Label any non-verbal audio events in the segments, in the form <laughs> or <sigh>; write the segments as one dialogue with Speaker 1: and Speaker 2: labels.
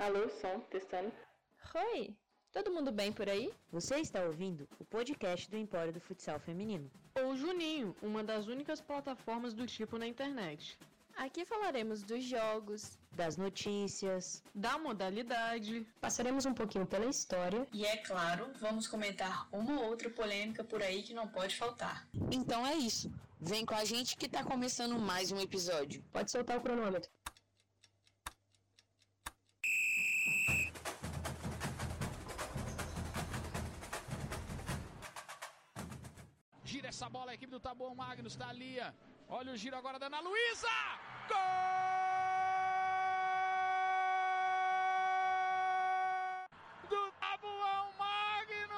Speaker 1: Alô, som, testando.
Speaker 2: Oi, todo mundo bem por aí?
Speaker 3: Você está ouvindo o podcast do Empório do Futsal Feminino.
Speaker 4: Ou Juninho, uma das únicas plataformas do tipo na internet.
Speaker 2: Aqui falaremos dos jogos,
Speaker 3: das notícias,
Speaker 4: da modalidade.
Speaker 2: Passaremos um pouquinho pela história.
Speaker 5: E é claro, vamos comentar uma ou outra polêmica por aí que não pode faltar.
Speaker 6: Então é isso. Vem com a gente que tá começando mais um episódio.
Speaker 2: Pode soltar o cronômetro.
Speaker 7: Essa bola, a equipe do Taboão Magnus tá ali. Olha o giro agora da Ana Luísa! Gol! Do Taboão Magnus!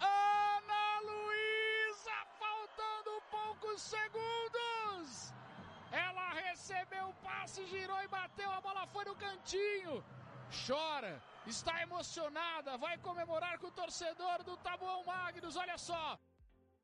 Speaker 7: Ana Luísa, faltando poucos segundos! Ela recebeu o passe, girou e bateu, a bola foi no cantinho. Chora, está emocionada, vai comemorar com o torcedor do Taboão Magnus, olha só!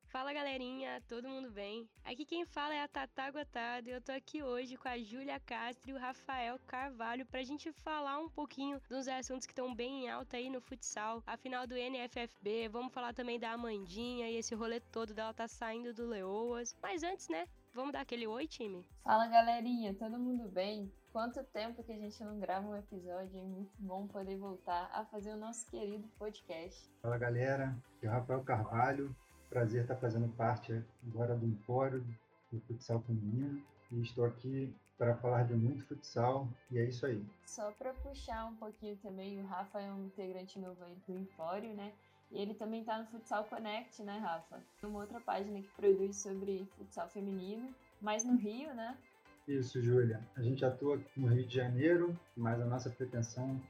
Speaker 2: Fala galerinha, todo mundo bem? Aqui quem fala é a Tatá Gotado e eu tô aqui hoje com a Júlia Castro e o Rafael Carvalho pra gente falar um pouquinho dos assuntos que estão bem em alta aí no futsal, a final do NFFB, vamos falar também da Amandinha e esse rolê todo dela tá saindo do Leoas. Mas antes, né, vamos dar aquele oi, time?
Speaker 8: Fala galerinha, todo mundo bem? Quanto tempo que a gente não grava um episódio, é muito bom poder voltar a fazer o nosso querido podcast.
Speaker 9: Fala galera, aqui é o Rafael Carvalho, prazer estar fazendo parte agora do Empório do Futsal Feminino e estou aqui para falar de muito futsal e é isso aí.
Speaker 8: Só para puxar um pouquinho também, o Rafa é um integrante novo aí do Empório, né? E ele também está no Futsal Connect, né, Rafa? Uma outra página que produz sobre futsal feminino, mas no Rio, né?
Speaker 9: Isso, Júlia. A gente atua no Rio de Janeiro, mas a nossa pretensão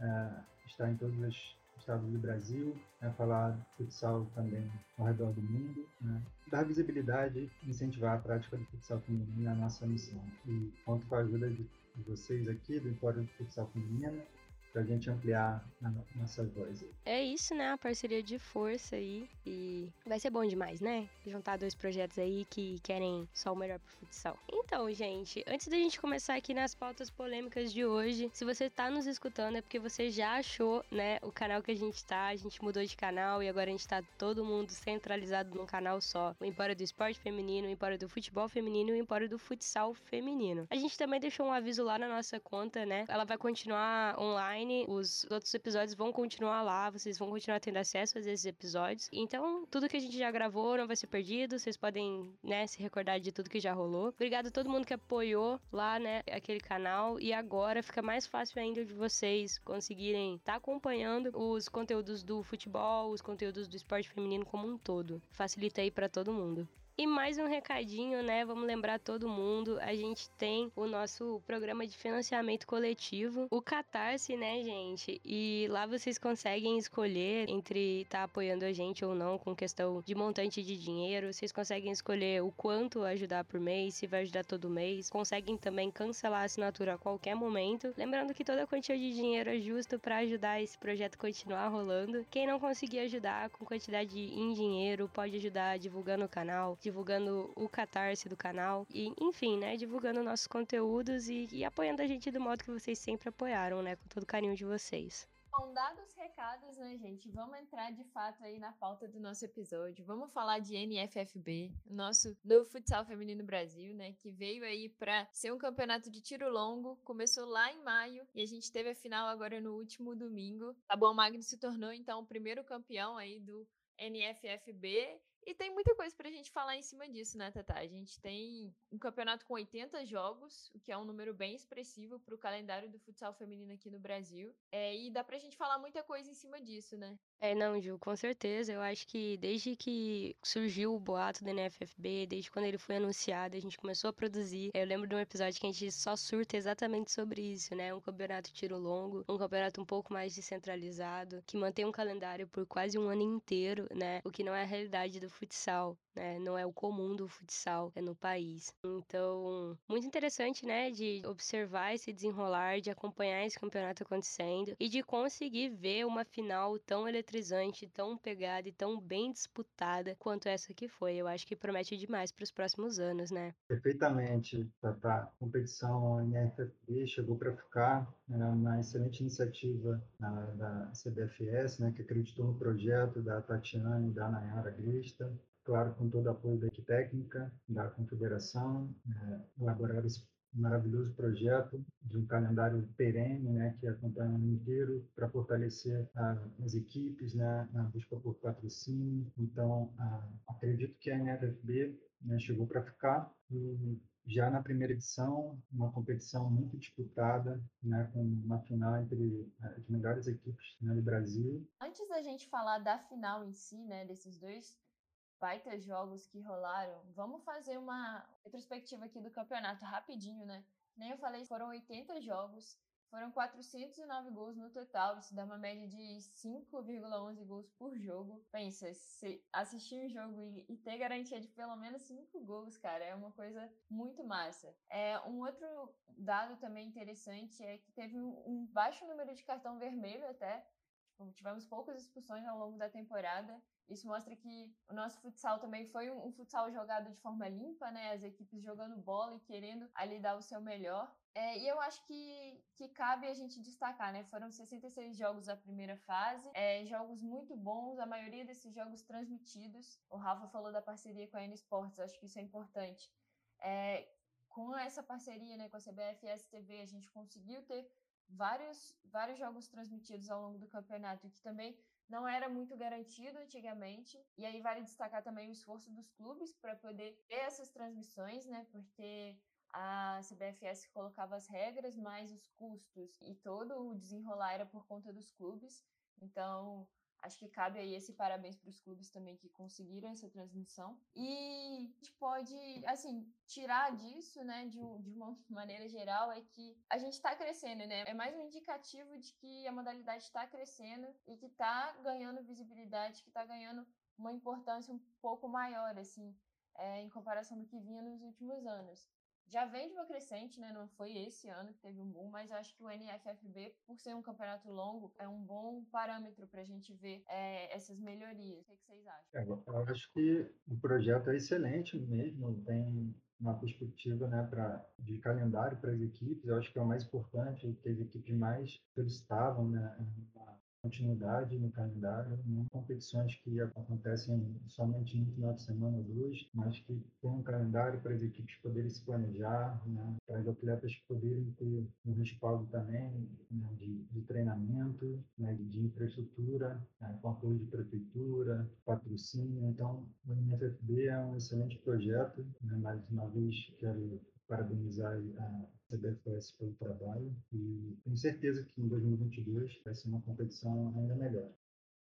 Speaker 9: é estar em todos os estados do Brasil, é falar futsal também ao redor do mundo, né? dar visibilidade incentivar a prática do futsal feminino é a nossa missão. E conto com a ajuda de vocês aqui do Empório do Futsal Feminino pra gente ampliar a nossa voz.
Speaker 2: É isso, né? A parceria de força aí. E vai ser bom demais, né? Juntar dois projetos aí que querem só o melhor pro futsal. Então, gente, antes da gente começar aqui nas pautas polêmicas de hoje, se você tá nos escutando é porque você já achou, né, o canal que a gente tá. A gente mudou de canal e agora a gente tá todo mundo centralizado num canal só. O Empório do Esporte Feminino, o Empório do Futebol Feminino e o Empório do Futsal Feminino. A gente também deixou um aviso lá na nossa conta, né? Ela vai continuar online os outros episódios vão continuar lá, vocês vão continuar tendo acesso a esses episódios. Então, tudo que a gente já gravou não vai ser perdido, vocês podem, né, se recordar de tudo que já rolou. Obrigado a todo mundo que apoiou lá, né, aquele canal e agora fica mais fácil ainda de vocês conseguirem estar tá acompanhando os conteúdos do futebol, os conteúdos do esporte feminino como um todo. Facilita aí para todo mundo. E mais um recadinho, né? Vamos lembrar todo mundo, a gente tem o nosso programa de financiamento coletivo, o Catarse, né, gente? E lá vocês conseguem escolher entre estar tá apoiando a gente ou não com questão de montante de dinheiro. Vocês conseguem escolher o quanto ajudar por mês, se vai ajudar todo mês. Conseguem também cancelar a assinatura a qualquer momento. Lembrando que toda quantia de dinheiro é justo para ajudar esse projeto continuar rolando. Quem não conseguir ajudar com quantidade em dinheiro, pode ajudar divulgando o canal, divulgando o catarse do canal e, enfim, né, divulgando nossos conteúdos e, e apoiando a gente do modo que vocês sempre apoiaram, né, com todo o carinho de vocês.
Speaker 8: Bom, dados os recados, né, gente? Vamos entrar de fato aí na pauta do nosso episódio. Vamos falar de NFFB, nosso novo futsal feminino Brasil, né? Que veio aí para ser um campeonato de tiro longo. Começou lá em maio e a gente teve a final agora no último domingo. A Bom Magno se tornou então o primeiro campeão aí do NFFB e tem muita coisa pra gente falar em cima disso, né, Tata? A gente tem um campeonato com 80 jogos, o que é um número bem expressivo pro calendário do futsal feminino aqui no Brasil. É, e dá pra gente falar muita coisa em cima disso, né?
Speaker 2: É, não, Ju, com certeza. Eu acho que desde que surgiu o boato do NFFB, desde quando ele foi anunciado, a gente começou a produzir. Eu lembro de um episódio que a gente só surta exatamente sobre isso, né? Um campeonato tiro longo, um campeonato um pouco mais descentralizado, que mantém um calendário por quase um ano inteiro, né? O que não é a realidade do futsal né? Não é o comum do futsal é no país. Então, muito interessante, né, de observar esse desenrolar, de acompanhar esse campeonato acontecendo e de conseguir ver uma final tão eletrizante eletrizante, tão pegada e tão bem disputada quanto essa que foi. Eu acho que promete demais para os próximos anos, né?
Speaker 9: Perfeitamente, Tata. Competição NFFB chegou para ficar né, uma excelente iniciativa da, CBFS, né, que acreditou no projeto da Tatiana e da Nayara Grista, claro, com todo o apoio da equipe técnica, da confederação, é, elaboraram esse maravilhoso projeto de um calendário perene, né, que acompanha o ano inteiro para fortalecer as equipes, né, na busca por patrocínio. Então, acredito que a NFB né, chegou para ficar e já na primeira edição, uma competição muito disputada, né, com uma final entre as melhores equipes né, do Brasil.
Speaker 8: Antes da gente falar da final em si, né, desses dois baitas jogos que rolaram, vamos fazer uma retrospectiva aqui do campeonato rapidinho, né? Nem eu falei, foram 80 jogos, foram 409 gols no total, isso dá uma média de 5,11 gols por jogo. Pensa, se assistir um jogo e, ter garantia de pelo menos 5 gols, cara, é uma coisa muito massa. É, um outro dado também interessante é que teve um, um baixo número de cartão vermelho até, tipo, tivemos poucas expulsões ao longo da temporada isso mostra que o nosso futsal também foi um, um, futsal jogado de forma limpa, né? As equipes jogando bola e querendo ali dar o seu melhor. É, e eu acho que, que cabe a gente destacar, né? Foram 66 jogos da primeira fase, é, jogos muito bons, a maioria desses jogos transmitidos. O Rafa falou da parceria com a N Sports, acho que isso é importante. É, com essa parceria né, com a CBF e a STV, a gente conseguiu ter vários, vários jogos transmitidos ao longo do campeonato, que também não era muito garantido antigamente. E aí vale destacar também o esforço dos clubes para poder ter essas transmissões, né? Porque a CBFS colocava as regras, mais os custos e todo o desenrolar era por conta dos clubes. Então, Acho que cabe aí esse parabéns para os clubes também que conseguiram essa transmissão. E a gente pode, assim, tirar disso, né, de, de uma <laughs> maneira geral, é que a gente está crescendo, né? É mais um indicativo de que a modalidade está crescendo e que está ganhando visibilidade, que está ganhando uma importância um pouco maior, assim, é, em comparação do que vinha nos últimos anos já vem de uma crescente, né? Não foi esse ano que teve um boom, mas acho que o NFFB, por ser um campeonato longo, é um bom parâmetro para a gente ver é, essas melhorias. O que, que vocês acham?
Speaker 9: É, eu acho que o projeto é excelente mesmo, tem uma perspectiva né, pra, de calendário para as equipes, eu acho que é o mais importante, as equipes mais solicitavam né, continuidade no calendário, não competições que acontecem somente no final de semana ou dois, mas que tem um calendário para as equipes poderem se planejar, né, para as atletas poderem ter um respaldo também né, de, de, treinamento, né, de infraestrutura, né, com apoio de prefeitura, patrocínio. Então, o NFFB é um excelente projeto. Né, mais uma vez, quero parabenizar a CBFS pelo trabalho e tenho certeza que em 2022 vai ser uma competição ainda melhor.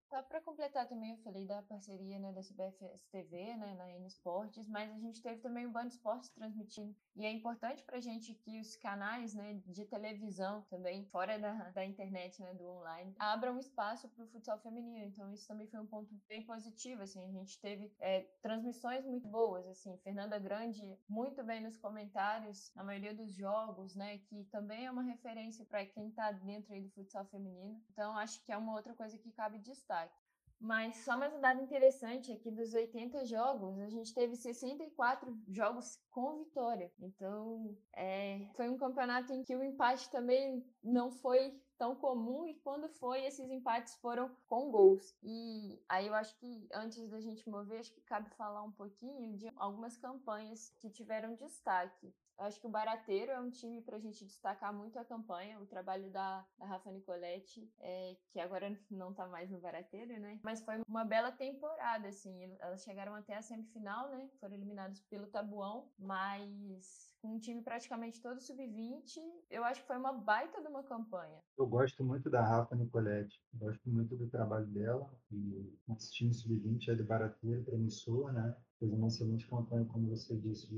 Speaker 8: Só para completar também, eu falei da parceria né, da CBFS TV, né, na N Esportes, mas a gente teve também o Band Esportes transmitindo. E é importante para a gente que os canais né, de televisão também, fora da, da internet, né, do online, abram espaço para o futsal feminino. Então isso também foi um ponto bem positivo. Assim, a gente teve é, transmissões muito boas. Assim, Fernanda Grande muito bem nos comentários, na maioria dos jogos, né, que também é uma referência para quem está dentro aí do futsal feminino. Então acho que é uma outra coisa que cabe destacar mas só mais um dado interessante é que dos 80 jogos, a gente teve 64 jogos com vitória. Então, é, foi um campeonato em que o empate também não foi tão comum e quando foi, esses empates foram com gols. E aí eu acho que antes da gente mover, acho que cabe falar um pouquinho de algumas campanhas que tiveram destaque. Eu acho que o Barateiro é um time para a gente destacar muito a campanha, o trabalho da, da Rafa Nicoletti, é, que agora <laughs> não está mais no Barateiro, né? Mas foi uma bela temporada, assim. Elas chegaram até a semifinal, né? Foram eliminadas pelo Tabuão, mas com um time praticamente todo sub-20, eu acho que foi uma baita de uma campanha.
Speaker 9: Eu gosto muito da Rafa Nicoletti, gosto muito do trabalho dela. E esse time sub-20 é do Barateiro, promissor, né? Fez uma excelente campanha, como você disse,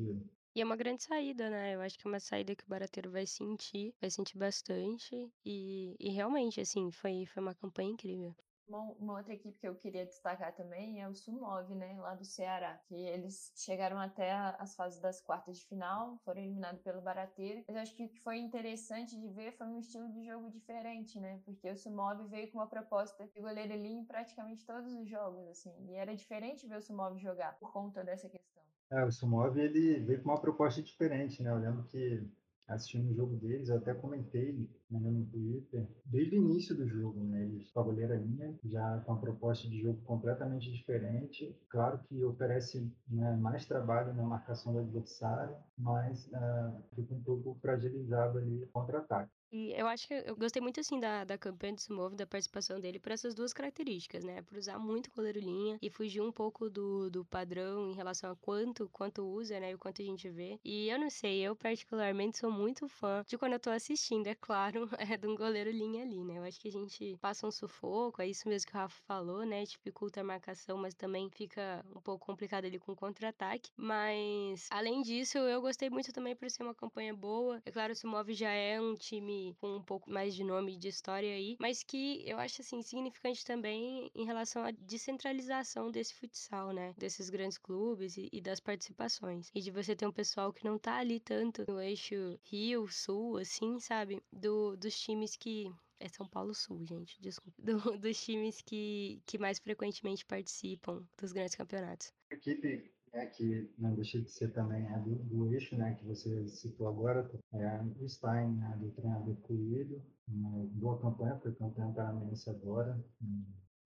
Speaker 2: e é uma grande saída, né? Eu acho que é uma saída que o Barateiro vai sentir, vai sentir bastante. E, e realmente, assim, foi, foi uma campanha incrível.
Speaker 8: Uma, uma, outra equipe que eu queria destacar também é o Sumov, né, lá do Ceará, que eles chegaram até as fases das quartas de final, foram eliminados pelo Barateiro. Mas acho que o que foi interessante de ver foi um estilo de jogo diferente, né, porque o Sumov veio com uma proposta de goleiro ali em praticamente todos os jogos, assim, e era diferente ver o Sumov jogar por conta dessa questão.
Speaker 9: É, o Sumov ele veio com uma proposta diferente, né? Eu lembro que assistindo o jogo deles, eu até comentei né, no Twitter, desde o início do jogo, né, eles goleira linha, já com uma proposta de jogo completamente diferente. Claro que oferece né, mais trabalho na marcação do adversário, mas uh, fica um pouco fragilizado ali contra-ataque.
Speaker 2: E eu acho que eu gostei muito, assim, da, da campanha do Sumov, da participação dele, por essas duas características, né? Por usar muito goleiro linha e fugir um pouco do, do padrão em relação a quanto, quanto usa, né? E o quanto a gente vê. E eu não sei, eu particularmente sou muito fã de quando eu tô assistindo, é claro, <laughs> é de um goleiro linha ali, né? Eu acho que a gente passa um sufoco, é isso mesmo que o Rafa falou, né? Dificulta a marcação, mas também fica um pouco complicado ali com contra-ataque. Mas, além disso, eu gostei muito também por ser uma campanha boa. É claro, o Sumov já é um time com um pouco mais de nome de história aí, mas que eu acho assim significante também em relação à descentralização desse futsal, né? Desses grandes clubes e, e das participações. E de você ter um pessoal que não tá ali tanto no eixo Rio, Sul, assim, sabe? Do, dos times que é São Paulo Sul, gente, desculpa. <laughs> Do, dos times que, que mais frequentemente participam dos grandes campeonatos.
Speaker 9: Equipe é, que não deixa de ser também do, do, eixo, né, que você citou agora, é Stein, né, do treinador Coelho, uma boa campanha, foi campeão paranaense agora,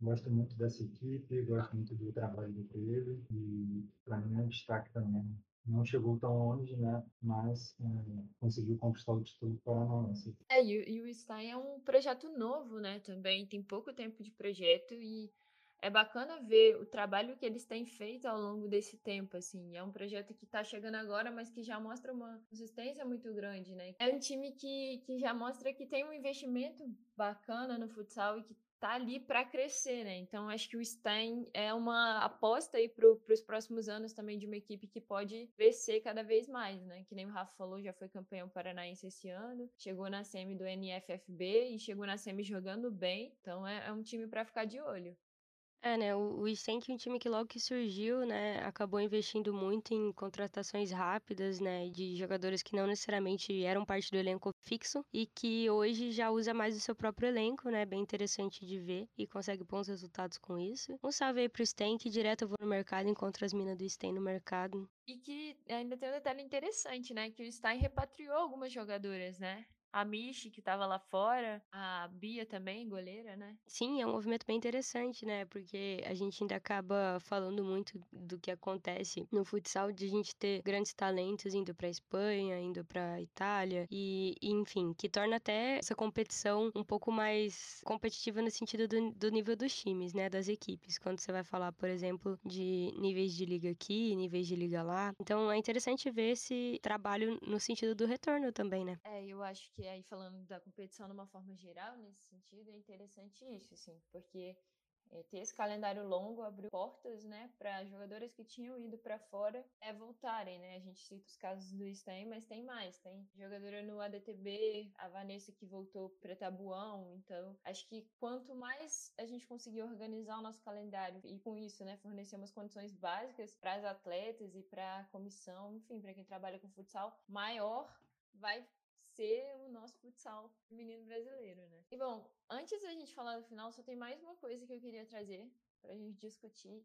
Speaker 9: gosto muito dessa equipe, gosto muito do trabalho do Coelho, e para mim é um destaque também. Não chegou tão longe, né? Mas é, conseguiu conquistar o título paranaense.
Speaker 8: É, e, e o Stein é um projeto novo, né? Também tem pouco tempo de projeto e é bacana ver o trabalho que eles têm feito ao longo desse tempo, assim. É um projeto que está chegando agora, mas que já mostra uma consistência muito grande, né? É um time que, que já mostra que tem um investimento bacana no futsal e que tá ali para crescer, né? Então acho que o Stein é uma aposta aí para os próximos anos também de uma equipe que pode crescer cada vez mais, né? Que nem o Rafa falou, já foi campeão paranaense esse ano, chegou na semi do NFFB e chegou na semi jogando bem. Então é, é um time para ficar de olho.
Speaker 2: É, né, o Stenk é um time que logo que surgiu, né, acabou investindo muito em contratações rápidas, né, de jogadores que não necessariamente eram parte do elenco fixo e que hoje já usa mais o seu próprio elenco, né, bem interessante de ver e consegue bons resultados com isso. Um salve aí pro Stenk, direto eu vou no mercado, encontro as minas do Sten no mercado.
Speaker 8: E que ainda tem um detalhe interessante, né, que o Stein repatriou algumas jogadoras, né? A Michi, que estava lá fora, a Bia também, goleira, né?
Speaker 2: Sim, é um movimento bem interessante, né? Porque a gente ainda acaba falando muito do que acontece no futsal, de a gente ter grandes talentos indo para Espanha, indo para Itália, e, e, enfim, que torna até essa competição um pouco mais competitiva no sentido do, do nível dos times, né? Das equipes. Quando você vai falar, por exemplo, de níveis de liga aqui, níveis de liga lá. Então é interessante ver esse trabalho no sentido do retorno também, né?
Speaker 8: É, eu acho que aí falando da competição de uma forma geral, nesse sentido, é interessante isso, assim, porque é, ter esse calendário longo abriu portas, né, para jogadores que tinham ido para fora é, voltarem, né? A gente cita os casos do Stein, mas tem mais, tem jogadora no ADTB, a Vanessa que voltou para Tabuão, então acho que quanto mais a gente conseguir organizar o nosso calendário e com isso, né, fornecer umas condições básicas para as atletas e para a comissão, enfim, para quem trabalha com futsal, maior vai ser o nosso futsal feminino brasileiro, né? E bom, antes da gente falar do final, só tem mais uma coisa que eu queria trazer para a gente discutir,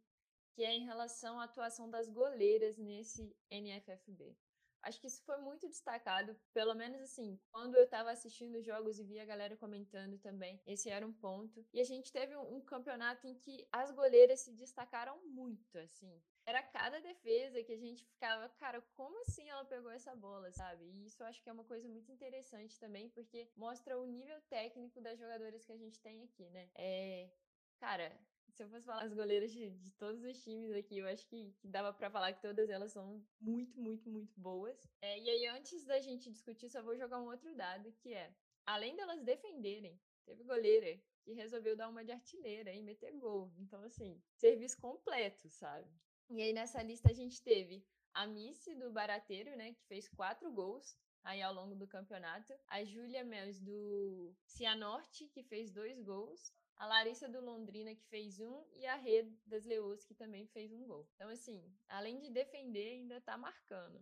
Speaker 8: que é em relação à atuação das goleiras nesse NFFB. Acho que isso foi muito destacado, pelo menos assim, quando eu estava assistindo os jogos e via a galera comentando também, esse era um ponto. E a gente teve um campeonato em que as goleiras se destacaram muito, assim era cada defesa que a gente ficava, cara, como assim ela pegou essa bola, sabe? E isso eu acho que é uma coisa muito interessante também, porque mostra o nível técnico das jogadoras que a gente tem aqui, né? É. Cara, se eu fosse falar as goleiras de, de todos os times aqui, eu acho que, que dava para falar que todas elas são muito, muito, muito boas. É, e aí, antes da gente discutir, só vou jogar um outro dado, que é, além delas defenderem, teve goleira que resolveu dar uma de artilheira e meter gol. Então, assim, serviço completo, sabe? E aí nessa lista a gente teve a Missy do Barateiro, né, que fez quatro gols aí ao longo do campeonato, a Júlia Mels do Cianorte, que fez dois gols, a Larissa do Londrina, que fez um, e a Rede das Leoas, que também fez um gol. Então, assim, além de defender, ainda tá marcando.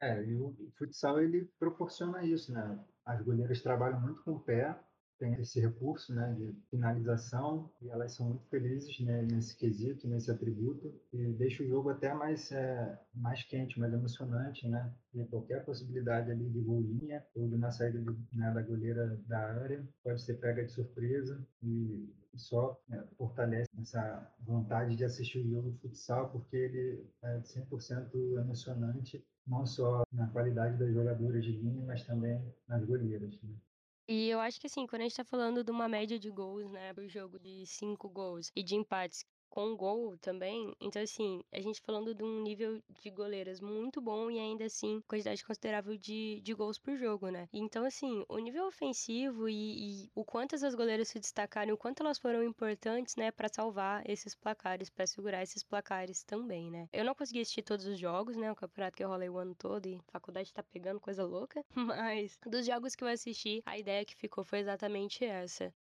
Speaker 9: É, e o futsal ele proporciona isso, né? As goleiras trabalham muito com o pé, tem esse recurso né, de finalização e elas são muito felizes né, nesse quesito, nesse atributo e deixa o jogo até mais, é, mais quente, mais emocionante, né? E qualquer possibilidade ali de golinha ou de uma saída né, da goleira da área pode ser pega de surpresa e só né, fortalece essa vontade de assistir o jogo de futsal porque ele é 100% emocionante não só na qualidade das jogadoras de linha, mas também nas goleiras. Né?
Speaker 2: E eu acho que assim, quando a gente tá falando de uma média de gols, né, por jogo de cinco gols e de empates com gol também. Então, assim, a gente falando de um nível de goleiras muito bom e ainda assim, quantidade considerável de, de gols por jogo, né? Então, assim, o nível ofensivo e, e o quanto essas goleiras se destacaram, o quanto elas foram importantes, né, para salvar esses placares, para segurar esses placares também, né? Eu não consegui assistir todos os jogos, né? O campeonato que eu rolei o ano todo e a faculdade tá pegando coisa louca, <laughs> mas dos jogos que eu assisti, a ideia que ficou foi exatamente essa.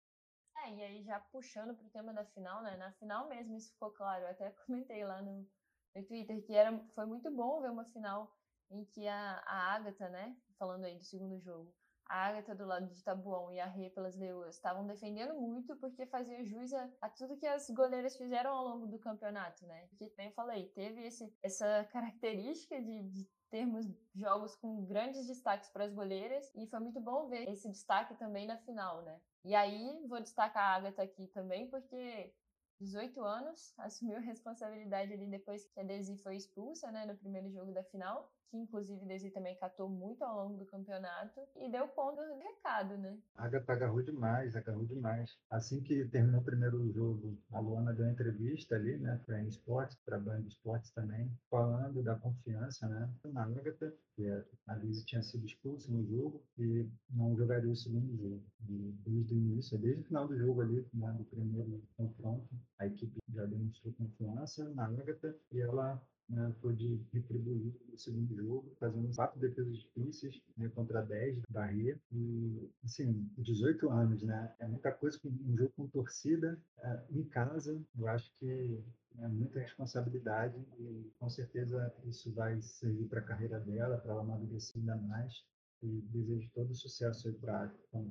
Speaker 8: É, e aí já puxando pro tema da final, né? Na final mesmo isso ficou claro. Eu até <laughs> comentei lá no, no Twitter que era, foi muito bom ver uma final em que a, a Agatha, né? Falando aí do segundo jogo, a Agatha do lado de Tabuão e a Rê pelas Leoas estavam defendendo muito porque fazia jus a, a, tudo que as goleiras fizeram ao longo do campeonato, né? Que nem falei, teve esse, essa <laughs> característica de, de termos jogos com grandes destaques para as goleiras e foi muito bom ver esse destaque também na final, né? E aí vou destacar a Agatha aqui também porque 18 anos, <laughs> assumiu a responsabilidade ali depois que a Desi foi expulsa, né, no primeiro jogo da final que inclusive Desi também catou muito ao longo do campeonato e deu conta do recado, né?
Speaker 9: A Agatha agarrou demais, agarrou demais. Assim que terminou o primeiro jogo, a Luana deu uma entrevista ali, né, para a Esportes, para a Band Esportes também, falando da confiança, né, na Agatha, que a Lise tinha sido expulsa no jogo e não jogaria o segundo jogo. E desde o início, desde o final do jogo ali, né, do primeiro confronto, a equipe já demonstrou confiança na Agatha e ela né, de retribuir no segundo jogo, fazendo quatro defesas difíceis né, contra 10 da Ria. E, assim, 18 anos, né? É muita coisa com um jogo com torcida é, em casa. Eu acho que é muita responsabilidade e com certeza isso vai servir para a carreira dela, para ela amadurecer ainda mais. E desejo todo sucesso aí para a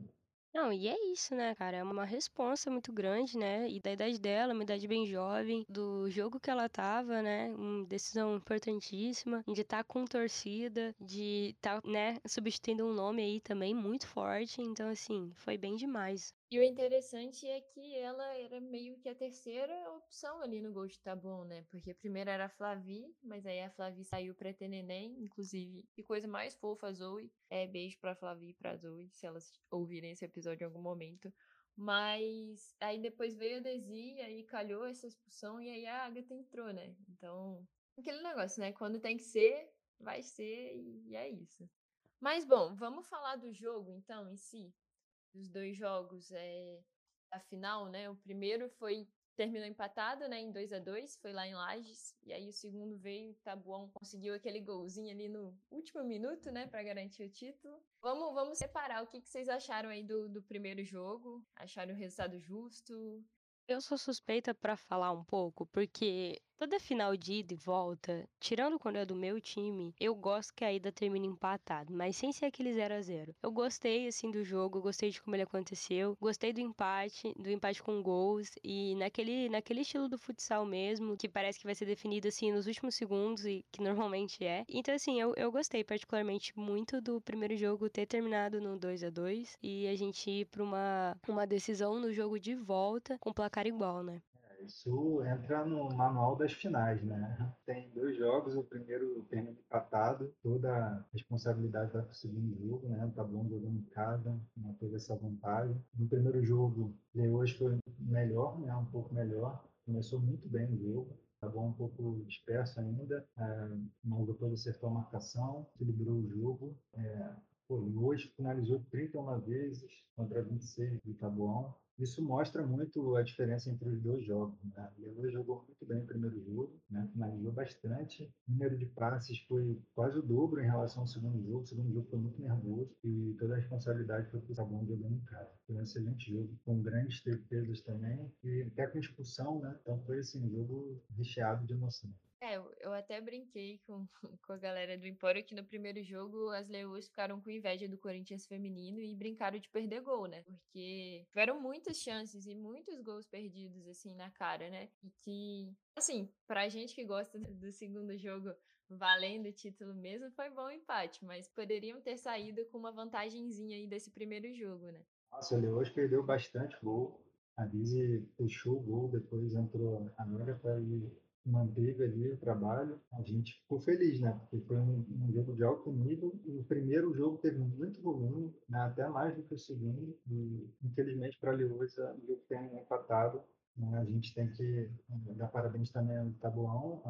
Speaker 2: não, e é isso, né, cara? É uma responsa muito grande, né? E da idade dela, uma idade bem jovem, do jogo que ela tava, né? Uma decisão importantíssima, de estar tá com torcida, de estar, tá, né, substituindo um nome aí também muito forte. Então, assim, foi bem demais.
Speaker 8: E o interessante é que ela era meio que a terceira opção ali no gol de Tabuão, né? Porque a primeira era a Flavi, mas aí a Flavi saiu pra ter neném, inclusive. Que coisa mais fofa, Zoe. É, beijo pra Flavi e pra Zoe, se elas ouvirem esse episódio em algum momento. Mas aí depois veio a Desi, e aí calhou essa expulsão e aí a Agatha entrou, né? Então, aquele negócio, né? Quando tem que ser, vai ser e é isso. Mas bom, vamos falar do jogo então em si dos dois jogos é, a final, né? O primeiro foi terminou empatado, né, em 2 a 2 foi lá em Lages, e aí o segundo veio, Tabuão conseguiu aquele golzinho ali no último minuto, né, para garantir o título. Vamos, vamos separar o que, que vocês acharam aí do, do primeiro jogo, acharam o resultado justo?
Speaker 2: Eu sou suspeita para falar um pouco, porque Toda final de ida e volta, tirando quando é do meu time, eu gosto que a ida termine empatado, mas sem ser aquele 0 a 0 Eu gostei, assim, do jogo, gostei de como ele aconteceu, gostei do empate, do empate com gols, e naquele, naquele estilo do futsal mesmo, que parece que vai ser definido, assim, nos últimos segundos, e que normalmente é. Então, assim, eu, eu gostei particularmente muito do primeiro jogo ter terminado no 2 a 2 e a gente ir pra uma, uma decisão no jogo de volta com placar igual, né?
Speaker 9: Isso entra no manual das finais, né? Tem dois jogos, o primeiro termina empatado, toda a responsabilidade vai para o segundo jogo, né? Tá bom jogando em casa, não teve essa vantagem. No primeiro jogo, Leões foi melhor, né? Um pouco melhor, começou muito bem o jogo, tá bom um pouco disperso ainda, é, mas depois acertou a marcação, equilibrou o jogo. É, Pô, hoje finalizou 31 vezes contra 26 do Tabuão. Isso mostra muito a diferença entre os dois jogos. Né? O jogou muito bem o primeiro jogo, né? finalizou bastante. O número de passes foi quase o dobro em relação ao segundo jogo. O segundo jogo foi muito nervoso e toda a responsabilidade foi para o Tabuão jogando em casa. Foi um excelente jogo, com grandes defesas também e até com expulsão, né? Então foi assim, um jogo recheado de emoção.
Speaker 8: É, eu até brinquei com, <laughs> com a galera do Empório que no primeiro jogo as Leoas ficaram com inveja do Corinthians feminino e brincaram de perder gol, né? Porque tiveram muitas chances e muitos gols perdidos, assim, na cara, né? E que, assim, pra gente que gosta <laughs> do segundo jogo valendo o título mesmo, foi bom o empate, mas poderiam ter saído com uma vantagenzinha aí desse primeiro jogo, né?
Speaker 9: Nossa, o Leoas perdeu bastante gol. A Lise fechou o gol, depois entrou a Nora para ir manteve ali o trabalho, a gente ficou feliz, né? Porque foi um, um, jogo de alto nível o primeiro jogo teve muito volume, né? até mais do que o segundo. E, infelizmente, para a Leusa, o jogo tem empatado. Né? A gente tem que dar parabéns também ao Tabuão,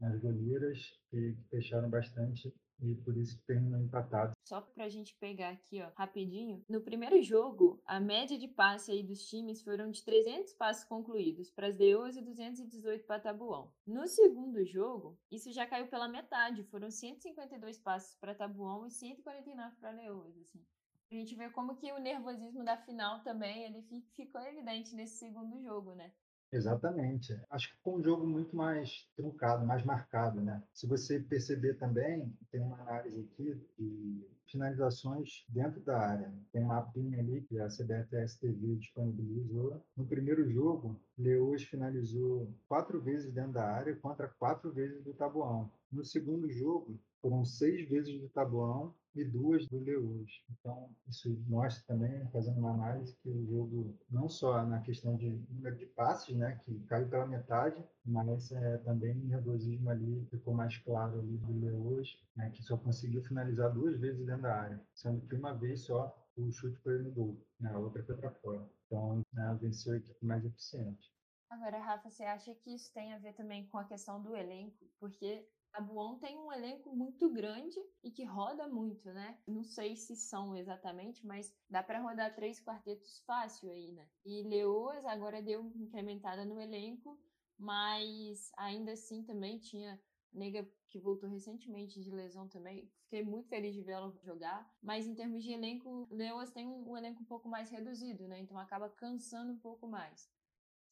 Speaker 9: às goleiras, que, que fecharam bastante e por isso terminou empatado.
Speaker 8: Só pra gente pegar aqui, ó, rapidinho. No primeiro jogo, a média de passe aí dos times foram de 300 passes concluídos para as Leoas e 218 para Tabuão. No segundo jogo, isso já caiu pela metade, foram 152 passes para Tabuão e 149 para Leoas, assim. A gente vê como que o nervosismo da final também, ele ficou evidente nesse segundo jogo, né?
Speaker 9: Exatamente. Acho que foi um jogo muito mais truncado, mais marcado, né? Se você perceber também, tem uma análise aqui de finalizações dentro da área. Tem um mapinha ali que a CBFS TV disponibilizou. No primeiro jogo, Leoas finalizou quatro vezes dentro da área contra quatro vezes do Tabuão. No segundo jogo, foram seis vezes do Tabuão e duas do Leus. Então, isso mostra também, fazendo uma análise, que o jogo, não só na questão de número de passes, né, que caiu pela metade, mas é, também o nervosismo ali ficou mais claro ali do Leus, né, que só conseguiu finalizar duas vezes dentro da área, sendo que uma vez só o chute foi no gol, né, a outra foi para fora. Então, né, venceu a equipe mais eficiente.
Speaker 8: Agora, Rafa, você acha que isso tem a ver também com a questão do elenco? Porque a Buon tem um elenco muito grande e que roda muito, né? Não sei se são exatamente, mas dá para rodar três quartetos fácil aí, né? E Leoas agora deu incrementada no elenco, mas ainda assim também tinha Nega que voltou recentemente de lesão também. Fiquei muito feliz de vê-la jogar. Mas em termos de elenco, Leoas tem um, um elenco um pouco mais reduzido, né? Então acaba cansando um pouco mais.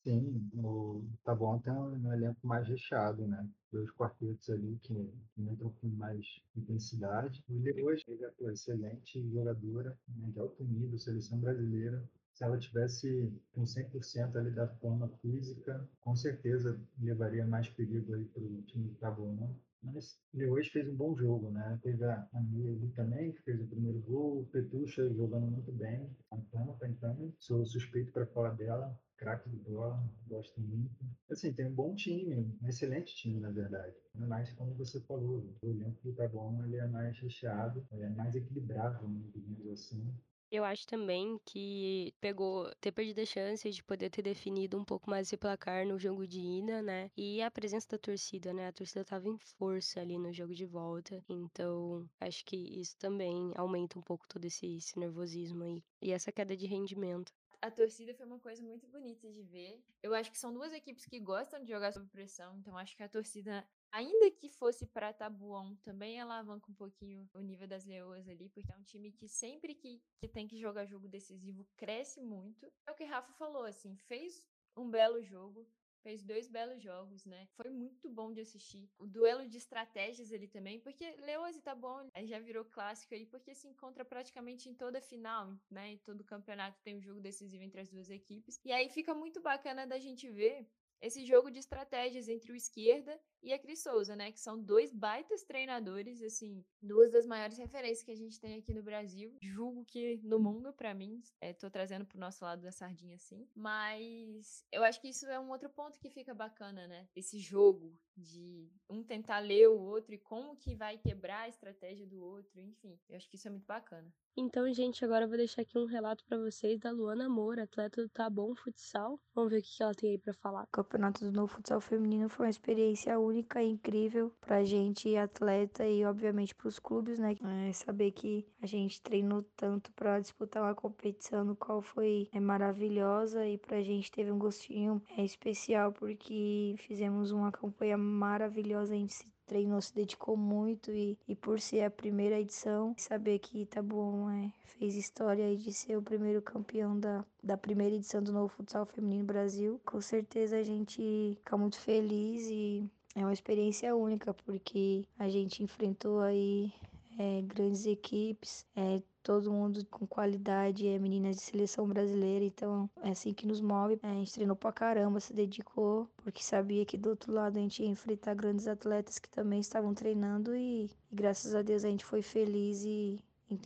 Speaker 9: Sim, o Tabuão tem um elenco mais recheado, né? Dois quartetos ali que, que entram com mais intensidade. O Leoas é excelente jogadora, né, de alto nível, seleção brasileira. Se ela tivesse com 100% ali da forma física, com certeza levaria mais perigo aí para o time do Tabuão. Mas Leoas fez um bom jogo, né? Teve a, Mia ali também, que fez o primeiro gol. O Petucha jogando muito bem. Tampa, então, sou suspeito para falar dela craque de bola, gosto muito. Assim, tem um bom time, um excelente time, na verdade. Mas, como você falou, o elenco do Gabon ele é mais recheado, é mais equilibrado, né, digamos assim.
Speaker 2: Eu acho também que pegou ter perdido a chance de poder ter definido um pouco mais esse placar no jogo de ida, né? E a presença da torcida, né? A torcida tava em força ali no jogo de volta. Então, acho que isso também aumenta um pouco todo esse, esse nervosismo aí. E essa queda de rendimento
Speaker 8: a torcida foi uma coisa muito bonita de ver. Eu acho que são duas equipes que gostam de jogar sob pressão, então acho que a torcida, ainda que fosse para Tabuão, também alavanca um pouquinho o nível das Leoas ali, porque é um time que sempre que, que tem que jogar jogo decisivo cresce muito. É o que Rafa falou, assim, fez um belo jogo, fez dois belos jogos, né? Foi muito bom de assistir. O duelo de estratégias ali também, porque Leoas e Taboão já virou clássico aí, porque se encontra praticamente em toda final, né? Em todo campeonato tem um jogo decisivo entre as duas equipes. E aí fica muito bacana da gente ver esse jogo de estratégias entre o esquerda e a Cris Souza, né? Que são dois baitas treinadores, assim, duas das maiores referências que a gente tem aqui no Brasil. Julgo que no mundo, para mim, é, tô trazendo pro nosso lado da sardinha, assim. Mas eu acho que isso é um outro ponto que fica bacana, né? Esse jogo de um tentar ler o outro e como que vai quebrar a estratégia do outro, enfim. Eu acho que isso é muito bacana.
Speaker 2: Então, gente, agora eu vou deixar aqui um relato para vocês da Luana Moura, atleta do Tá Bom Futsal. Vamos ver o que ela tem aí para falar.
Speaker 1: O campeonato do Novo Futsal Feminino foi uma experiência única única e incrível pra gente, atleta, e obviamente pros clubes, né? É saber que a gente treinou tanto para disputar uma competição no qual foi é, maravilhosa e pra gente teve um gostinho é, especial porque fizemos uma campanha maravilhosa, a gente se treinou, se dedicou muito e, e por ser a primeira edição, saber que Itabuão é, fez história de ser o primeiro campeão da, da primeira edição do Novo Futsal Feminino Brasil, com certeza a gente fica muito feliz e é uma experiência única, porque a gente enfrentou aí é, grandes equipes, é, todo mundo com qualidade, é meninas de seleção brasileira, então é assim que nos move. É, a gente treinou pra caramba, se dedicou, porque sabia que do outro lado a gente ia enfrentar grandes atletas que também estavam treinando e, e graças a Deus a gente foi feliz e,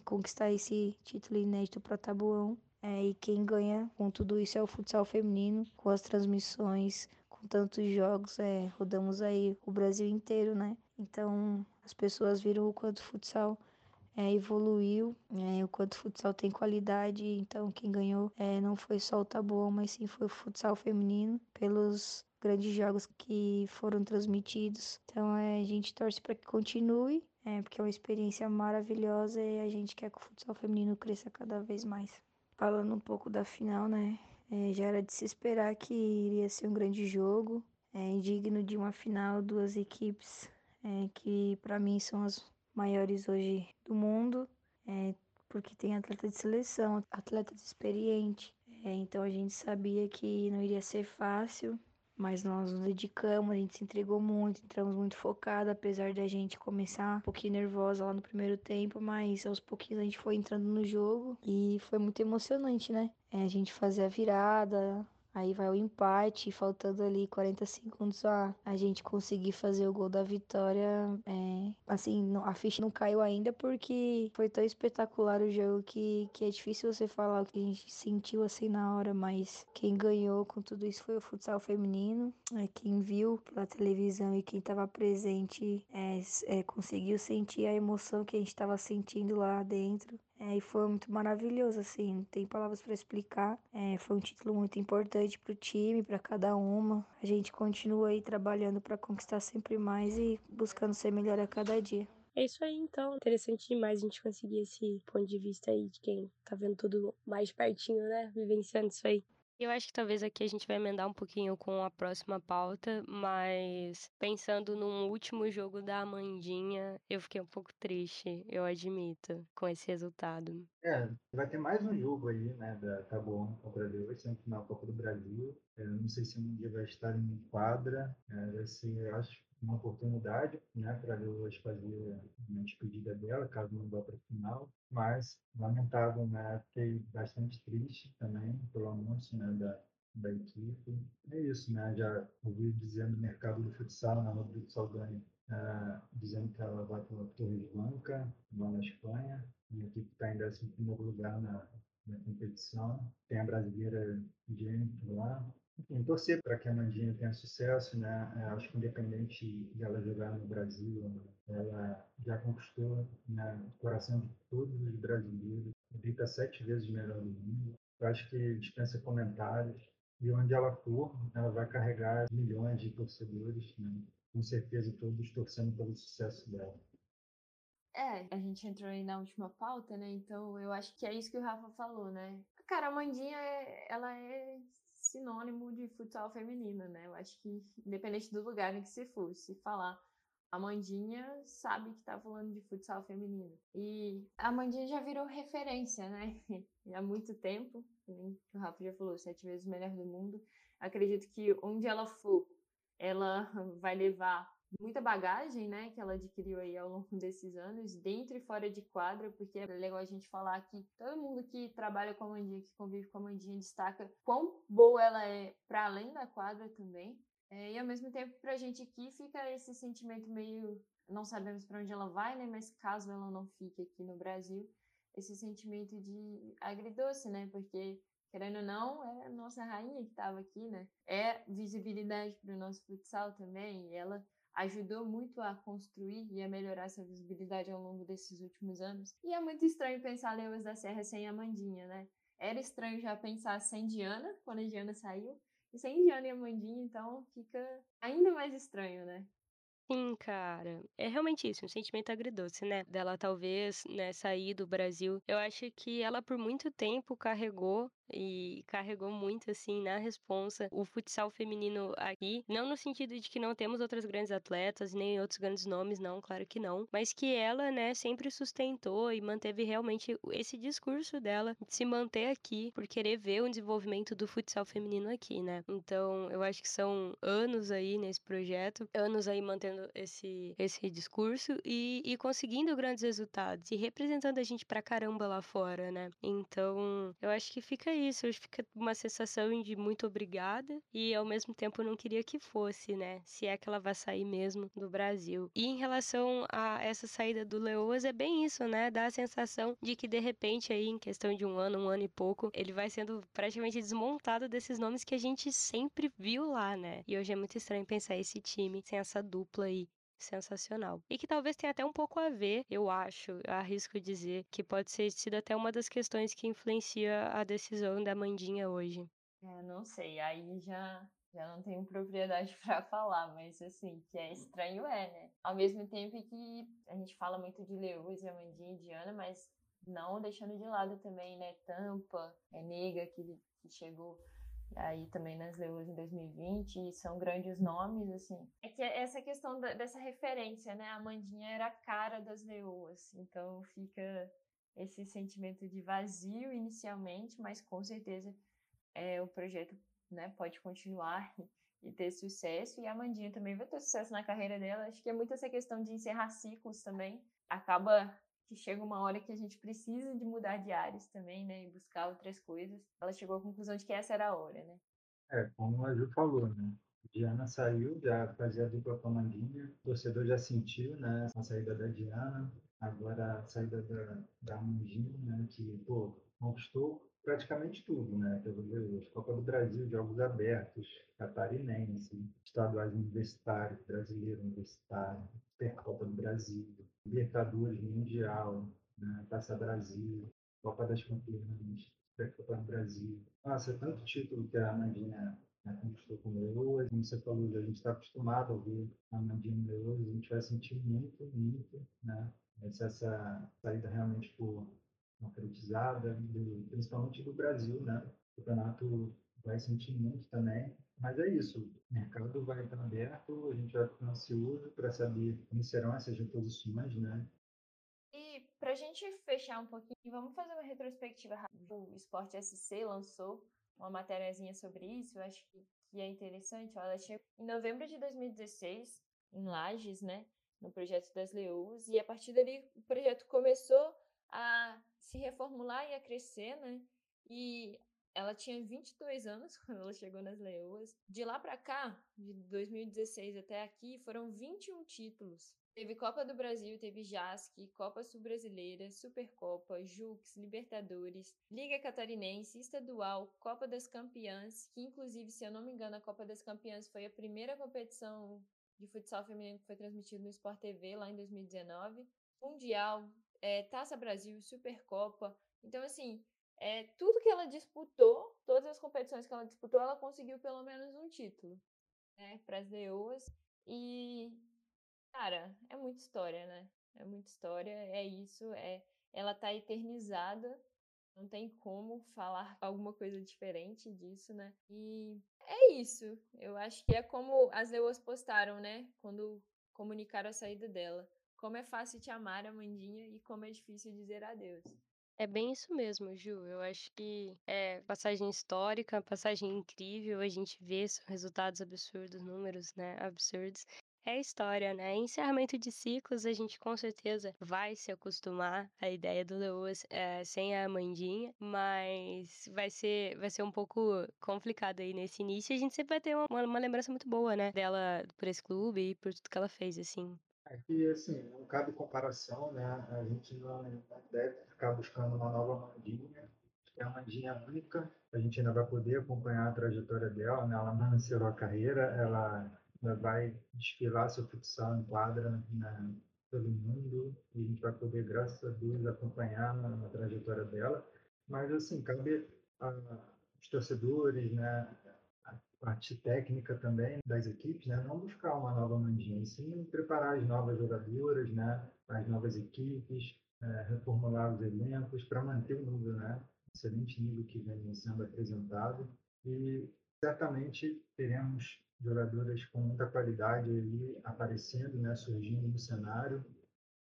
Speaker 1: conquistar esse título inédito para Tabuão. É, e quem ganha com tudo isso é o futsal feminino, com as transmissões, com tantos jogos, é, rodamos aí o Brasil inteiro, né? Então as pessoas viram o quanto o futsal é, evoluiu, é, o quanto o futsal tem qualidade. Então, quem ganhou é, não foi só o Taboão, mas sim foi o futsal feminino, pelos grandes jogos que foram transmitidos. Então, é, a gente torce para que continue, é, porque é uma experiência maravilhosa e a gente quer que o futsal feminino cresça cada vez mais. Falando um pouco da final, né? É, já era de se esperar que iria ser um grande jogo, é, digno de uma final, duas equipes é, que para mim são as maiores hoje do mundo, é, porque tem atleta de seleção, atleta experiente. É, então a gente sabia que não iria ser fácil, mas nós nos dedicamos, a gente se entregou muito, entramos muito focada, apesar da gente começar um pouquinho nervosa lá no primeiro tempo, mas aos pouquinhos a gente foi entrando no jogo e foi muito emocionante, né? É, a gente fazer a virada, Aí vai o empate, faltando ali 40 segundos a, a gente conseguir fazer o gol da vitória. É, assim, a ficha não caiu ainda porque foi tão espetacular o jogo que, que é difícil você falar o que a gente sentiu assim na hora, mas quem ganhou com tudo isso foi o futsal feminino. É, quem viu pela televisão e quem estava presente é, é, conseguiu sentir a emoção que a gente estava sentindo lá dentro. É, e foi muito maravilhoso, assim, não tem palavras para explicar. É, foi um título muito importante para o time, para cada uma. A gente continua aí trabalhando para conquistar sempre mais e buscando ser melhor a cada dia.
Speaker 2: É isso aí, então. Interessante demais a gente conseguir esse ponto de vista aí de quem tá vendo tudo mais pertinho, né? Vivenciando isso aí. Eu acho que talvez aqui a gente vai emendar um pouquinho com a próxima pauta, mas pensando num último jogo da Amandinha, eu fiquei um pouco triste, eu admito, com esse resultado.
Speaker 9: É, vai ter mais um jogo aí, né, da Taboão contra a Leu, vai ser no final da Copa do Brasil. Eu não sei se um dia vai estar em quadra, é, vai ser, acho, uma oportunidade né, para eu fazer uma despedida dela, caso não vá para a final. Mas, lamentável, né, fiquei bastante triste também pelo anúncio né, da, da equipe. É isso, né? Já ouvi dizendo no mercado do futsal, na Rodrigo Saldanha, uh, dizendo que ela vai para a Torres Blanca, lá na Espanha. A equipe está em 11 lugar na, na competição. Tem a brasileira Jennifer lá, enfim, torcer para que a Mandinha tenha sucesso, né? Eu acho que independente dela jogar no Brasil, ela já conquistou né, o coração de todos os brasileiros, grita sete vezes melhor do mundo. Eu acho que dispensa comentários. E onde ela for, ela vai carregar milhões de torcedores, né? com certeza todos torcendo pelo sucesso dela.
Speaker 8: É, a gente entrou aí na última pauta, né? Então eu acho que é isso que o Rafa falou, né? Cara, a Mandinha, é, ela é sinônimo de futsal feminino, né? Eu acho que, independente do lugar em que se for, se falar a Mandinha sabe que tá falando de futsal feminino. E a Mandinha já virou referência, né? <laughs> Há muito tempo. O Rafa já falou, sete vezes melhor do mundo. Acredito que onde ela for, ela vai levar muita bagagem, né, que ela adquiriu aí ao longo desses anos, dentro e fora de quadra, porque é legal a gente falar que todo mundo que trabalha com a Mandinha, que convive com a Mandinha, destaca quão boa ela é para além da quadra também. É, e ao mesmo tempo, pra gente aqui fica esse sentimento meio. Não sabemos para onde ela vai, né? Mas caso ela não fique aqui no Brasil, esse sentimento de agridoce, né? Porque querendo ou não, é a nossa rainha que estava aqui, né? É visibilidade para o nosso futsal também, ela ajudou muito a construir e a melhorar essa visibilidade ao longo desses últimos anos. E é muito estranho pensar Leões da Serra sem Amandinha, né? Era estranho já pensar sem Diana, quando a Diana saiu, e sem Diana e Amandinha, então fica ainda mais estranho, né?
Speaker 2: Sim, cara. É realmente isso, um sentimento agridoce, né? Dela talvez, né, sair do Brasil. Eu acho que ela por muito tempo carregou e carregou muito assim na responsa o futsal feminino aqui, não no sentido de que não temos outras grandes atletas nem outros grandes nomes, não, claro que não, mas que ela, né, sempre sustentou e manteve realmente esse discurso dela de se manter aqui por querer ver o desenvolvimento do futsal feminino aqui, né? Então, eu acho que são anos aí nesse projeto, anos aí mantendo esse esse discurso e, e conseguindo grandes resultados e representando a gente pra caramba lá fora, né? Então, eu acho que fica isso, fica uma sensação de muito obrigada e ao mesmo tempo não queria que fosse, né? Se é que ela vai sair mesmo do Brasil. E em relação a essa saída do Leoas, é bem isso, né? Dá a sensação de que de repente aí, em questão de um ano, um ano e pouco, ele vai sendo praticamente desmontado desses nomes que a gente sempre viu lá, né? E hoje é muito estranho pensar esse time sem essa dupla aí sensacional. E que talvez tenha até um pouco a ver, eu acho, arrisco dizer, que pode ser sido até uma das questões que influencia a decisão da Mandinha hoje.
Speaker 8: É, não sei, aí já já não tenho propriedade <laughs> para falar, mas assim, que é estranho é, né? Ao mesmo tempo que a gente fala muito de Lewis, Amandinha e Diana, mas não deixando de lado também, né? Tampa, é Nega que, que chegou aí também nas Leoas em 2020, e são grandes nomes, assim. É que essa questão da, dessa referência, né? A Mandinha era a cara das Leoas, então fica esse sentimento de vazio inicialmente, mas com certeza é, o projeto né, pode continuar e ter sucesso, e a Mandinha também vai ter sucesso na carreira dela. Acho que é muito essa questão de encerrar ciclos também. Acaba que chega uma hora que a gente precisa de mudar de áreas também, né? E buscar outras coisas. Ela chegou à conclusão de que essa era a hora, né?
Speaker 9: É, como a Ju falou, né? Diana saiu, já fazia dupla com a Mandinha. O torcedor já sentiu, né? A saída da Diana. Agora a saída da, da Mandinha, né? Que, pô, conquistou praticamente tudo, né? Pelo Deus. Copa do Brasil, Jogos Abertos, Catarinense, estaduais universitários, brasileiro universitário, Supercopa do Brasil, Libertadores Mundial, né? Taça Brasil, Copa das Campeãs, Supercopa do Brasil. Nossa, é tanto título que a Amandinha né, conquistou com Leoas. Como você falou, a gente está acostumado a ver a Amandinha Leoas, a gente vai sentir muito, muito, né? Essa, essa saída realmente por concretizada, principalmente do Brasil, né? O campeonato vai sentir muito também. Mas é isso, o mercado vai estar aberto, a gente vai ficar ansioso para saber como serão essas reposições, né?
Speaker 8: E para a gente fechar um pouquinho, vamos fazer uma retrospectiva rápida. O Esporte SC lançou uma matériazinha sobre isso, eu acho que, que é interessante. Ela chegou em novembro de 2016, em Lages, né? No projeto das Leoas, e a partir dali o projeto começou a se reformular e a crescer, né? E ela tinha 22 anos <laughs> quando ela chegou nas Leoas. De lá para cá, de 2016 até aqui, foram 21 títulos. Teve Copa do Brasil, teve JASC, Copa Sul-Brasileira, Supercopa, Jux, Libertadores, Liga Catarinense, Estadual, Copa das Campeãs, que inclusive, se eu não me engano, a Copa das Campeãs foi a primeira competição de futsal feminino que foi transmitida no Sport TV lá em 2019. Mundial, é, Taça Brasil, Supercopa. Então, assim, é, tudo que ela disputou, todas as competições que ela disputou, ela conseguiu pelo menos um título, né, para as leoas. E, cara, é muita história, né? É muita história, é isso, é ela tá eternizada, não tem como falar <laughs> alguma coisa diferente disso, né? E é isso. Eu acho que é como as leoas postaram, né? Quando comunicaram a saída dela. Como é fácil te amar, Amandinha, e como é difícil dizer adeus.
Speaker 2: É bem isso mesmo, Ju. Eu acho que é passagem histórica, passagem incrível. A gente vê resultados absurdos, números, né, absurdos. É história, né? Encerramento de ciclos, a gente com certeza vai se acostumar à ideia do Lewis é, sem a Amandinha, mas vai ser, vai ser um pouco complicado aí nesse início. A gente sempre vai ter uma, uma lembrança muito boa, né? Dela por esse clube e por tudo que ela fez, assim.
Speaker 9: Aqui, assim, não cabe comparação, né? A gente não deve ficar buscando uma nova Mandinha. É uma Mandinha única. A gente ainda vai poder acompanhar a trajetória dela, né? Ela não encerrou a carreira, ela vai desfilar seu futsal em quadra né? pelo mundo e a gente vai poder, graças a Deus, acompanhar na trajetória dela. Mas, assim, cabe aos torcedores, né? Parte técnica também das equipes, né? Não buscar uma nova mandinha, sim preparar as novas jogadoras, né? As novas equipes, é, reformular os elencos para manter o nível, né? Excelente nível que vem sendo apresentado e certamente teremos jogadoras com muita qualidade ali aparecendo, né? Surgindo no cenário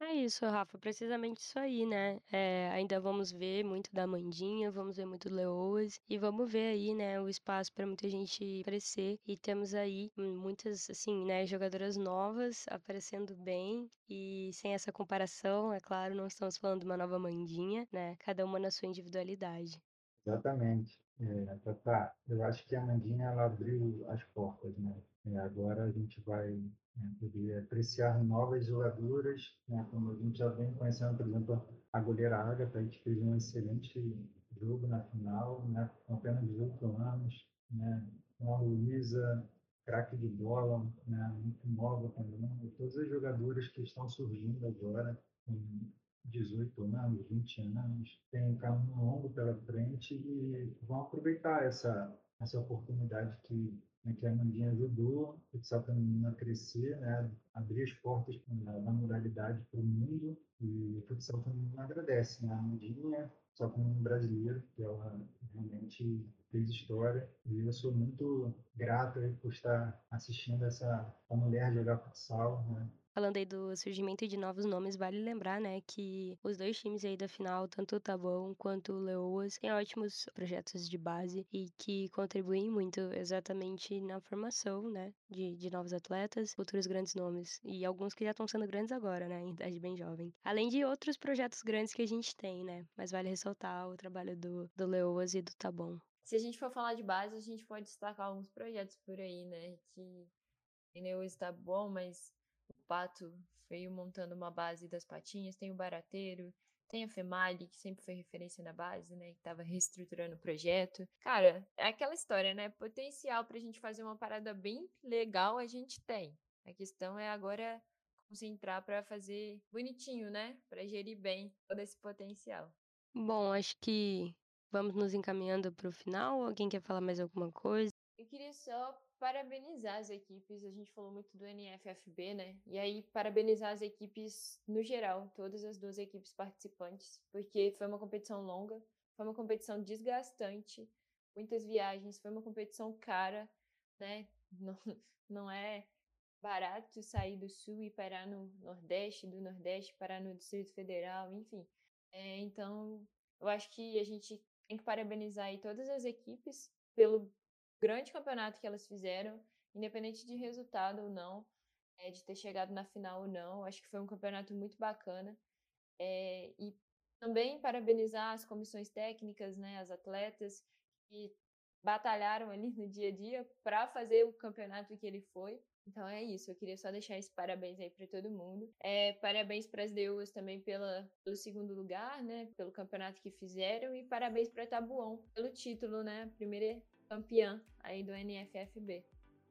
Speaker 2: é isso, Rafa, precisamente isso aí, né? É, ainda vamos ver muito da Mandinha, vamos ver muito do Leoas e vamos ver aí, né, o espaço para muita gente crescer e temos aí muitas, assim, né, jogadoras novas aparecendo bem e sem essa comparação, é claro, não estamos falando de uma nova Mandinha, né? Cada uma na sua individualidade.
Speaker 9: Exatamente. É, eu acho que a Mandinha ela abriu as portas, né? E agora a gente vai né, poder apreciar novas jogadoras, né? como a gente já vem conhecendo, por exemplo, a goleira Agatha, que fez um excelente jogo na final, né? com apenas 18 anos, né? com a Luísa, craque de bola, né? muito nova também, e todas as jogadoras que estão surgindo agora, com 18 anos, 20 anos, tem um caminho longo pela frente e vão aproveitar essa, essa oportunidade que né, que a Mandinha ajudou o futsal feminino a crescer, né, abrir as portas da modalidade para o mundo e o futsal feminino agradece, né, a Mandinha, só como um brasileiro, que ela realmente fez história e eu sou muito grato por estar assistindo essa mulher jogar futsal, né,
Speaker 2: Falando aí do surgimento de novos nomes, vale lembrar, né, que os dois times aí da final, tanto o Tabão quanto o Leoas, têm ótimos projetos de base e que contribuem muito exatamente na formação, né, de, de novos atletas, futuros grandes nomes. E alguns que já estão sendo grandes agora, né, em idade bem jovem. Além de outros projetos grandes que a gente tem, né, mas vale ressaltar o trabalho do, do Leoas e do Tabão.
Speaker 8: Se a gente for falar de base, a gente pode destacar alguns projetos por aí, né, que Leoas está bom, mas o Pato veio montando uma base das patinhas, tem o Barateiro, tem a Femali, que sempre foi referência na base, né? Que tava reestruturando o projeto. Cara, é aquela história, né? Potencial pra gente fazer uma parada bem legal a gente tem. A questão é agora concentrar para fazer bonitinho, né? Para gerir bem todo esse potencial.
Speaker 2: Bom, acho que vamos nos encaminhando para o final. Alguém quer falar mais alguma coisa?
Speaker 8: Eu queria só parabenizar as equipes. A gente falou muito do NFFB, né? E aí, parabenizar as equipes no geral, todas as duas equipes participantes, porque foi uma competição longa, foi uma competição desgastante, muitas viagens, foi uma competição cara, né? <laughs> Não, não é barato sair do sul e parar no Nordeste, do Nordeste parar no Distrito Federal, enfim. É, então, eu acho que a gente tem que parabenizar aí todas as equipes pelo grande campeonato que elas fizeram, independente de resultado ou não, é, de ter chegado na final ou não. Acho que foi um campeonato muito bacana. É, e também parabenizar as comissões técnicas, né, as atletas que batalharam ali no dia a dia para fazer o campeonato que ele foi. Então é isso, eu queria só deixar esse parabéns aí para todo mundo. É, parabéns para as Deuas também pela, pelo segundo lugar, né, pelo campeonato que fizeram e parabéns para Tabuão pelo título, né, primeira campeã aí do NFFB.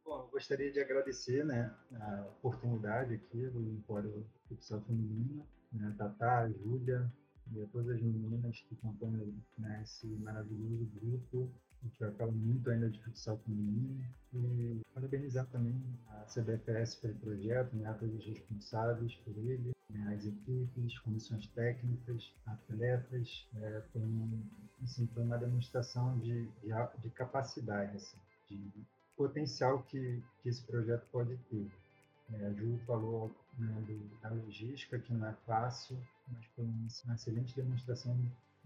Speaker 9: Bom, gostaria de agradecer né, a oportunidade aqui do Empório Futsal Feminino, né, Tatá, Júlia e a todas as meninas que compõem né, esse maravilhoso grupo a gente vai falar muito ainda de futsal feminino e parabenizar também a CBFS pelo projeto, né, a todos os responsáveis por ele, as equipes, comissões técnicas, atletas, é, assim, foi uma demonstração de, de, de capacidade, assim, de potencial que, que esse projeto pode ter. É, a Ju falou né, do, da logística, que não é fácil, mas foi uma excelente demonstração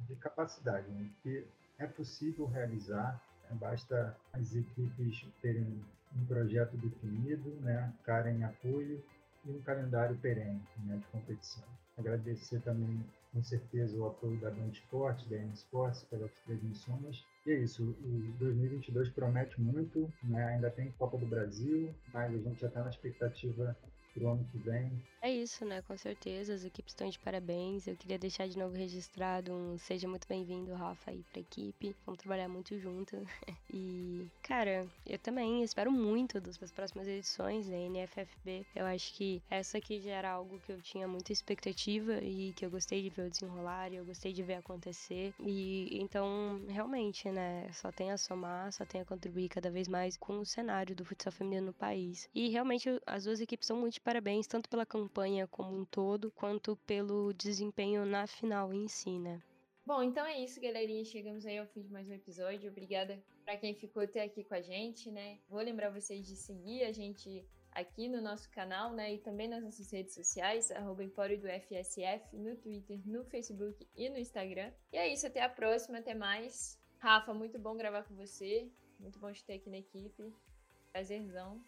Speaker 9: de capacidade, né, que é possível realizar, né? basta as equipes terem um projeto definido, né, ficarem apoio e um calendário perene né, de competição. Agradecer também, com certeza, o apoio da Band Esportes, da N Sports, pelas transmissões. E é isso, o 2022 promete muito, né? ainda tem Copa do Brasil, mas a gente já está na expectativa para o ano que vem
Speaker 2: É isso, né? Com certeza, as equipes estão de parabéns. Eu queria deixar de novo registrado um seja muito bem-vindo, Rafa, aí pra equipe. Vamos trabalhar muito junto. <laughs> e, cara, eu também espero muito das próximas edições da NFFB. Eu acho que essa aqui já era algo que eu tinha muita expectativa e que eu gostei de ver o desenrolar e eu gostei de ver acontecer. E então, realmente, né? Só tem a somar, só tem a contribuir cada vez mais com o cenário do futsal feminino no país. E realmente as duas equipes são muito de parabéns, tanto pela campanha campanha como um todo, quanto pelo desempenho na final em si, né?
Speaker 8: Bom, então é isso, galerinha. Chegamos aí ao fim de mais um episódio. Obrigada para quem ficou até aqui com a gente, né? Vou lembrar vocês de seguir a gente aqui no nosso canal, né? E também nas nossas redes sociais, arroba Empório do FSF, no Twitter, no Facebook e no Instagram. E é isso, até a próxima, até mais. Rafa, muito bom gravar com você. Muito bom te ter aqui na equipe. Prazerzão.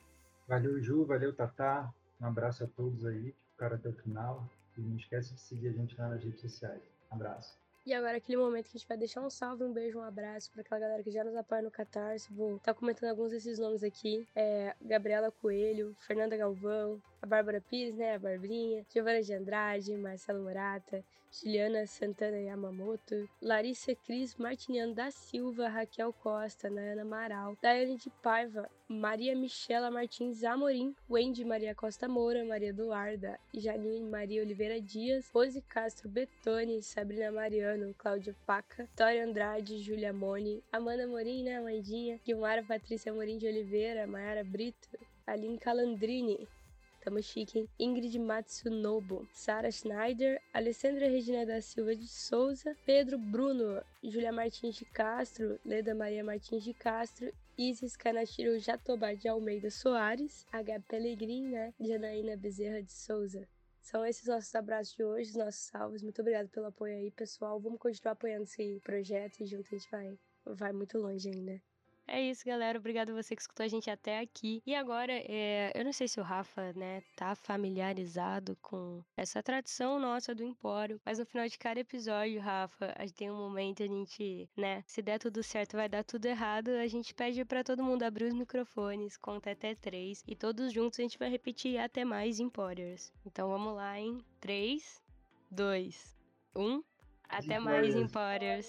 Speaker 9: Valeu, Ju, valeu, Tatá. Um abraço a todos aí que ficaram até o final. E não esquece de seguir a gente lá nas redes sociais. Um abraço.
Speaker 2: E agora aquele momento que a gente vai deixar um salve, um beijo, um abraço para aquela galera que já nos apoia no Catarse. Vou estar tá comentando alguns desses nomes aqui. É, Gabriela Coelho, Fernanda Galvão, a Bárbara Pires, né, a Barbrinha, Giovana de Andrade, Marcelo Morata, Juliana Santana Yamamoto, Larissa Cris Martiniano da Silva, Raquel Costa, Nayana Amaral, Daiane de Paiva, Maria Michela Martins Amorim, Wendy Maria Costa Moura, Maria Eduarda, Janine Maria Oliveira Dias, Rose Castro Betoni, Sabrina Mariano, Cláudia Paca, Vitória Andrade, Júlia Moni, Amanda Morim, né, Amandinha, Guilmara Patrícia Morim de Oliveira, Mayara Brito, Aline Calandrini, Tamo chique? Ingrid Matsunobu, Sara Schneider, Alessandra Regina da Silva de Souza, Pedro Bruno, Julia Martins de Castro, Leda Maria Martins de Castro Isis Canachiro Jatobá de Almeida Soares, H. Pellegrin, né? Janaína Bezerra de Souza. São esses nossos abraços de hoje, os nossos salvos. Muito obrigado pelo apoio aí, pessoal. Vamos continuar apoiando esse projeto e junto a gente vai, vai muito longe ainda. É isso, galera. Obrigado a você que escutou a gente até aqui. E agora, é, eu não sei se o Rafa, né, tá familiarizado com essa tradição nossa do Empório, mas no final de cada episódio, Rafa, a gente tem um momento a gente, né, se der tudo certo, vai dar tudo errado, a gente pede para todo mundo abrir os microfones, conta até três, e todos juntos a gente vai repetir até mais Emporiors. Então vamos lá em 3, 2, 1. Até mais Emporiors.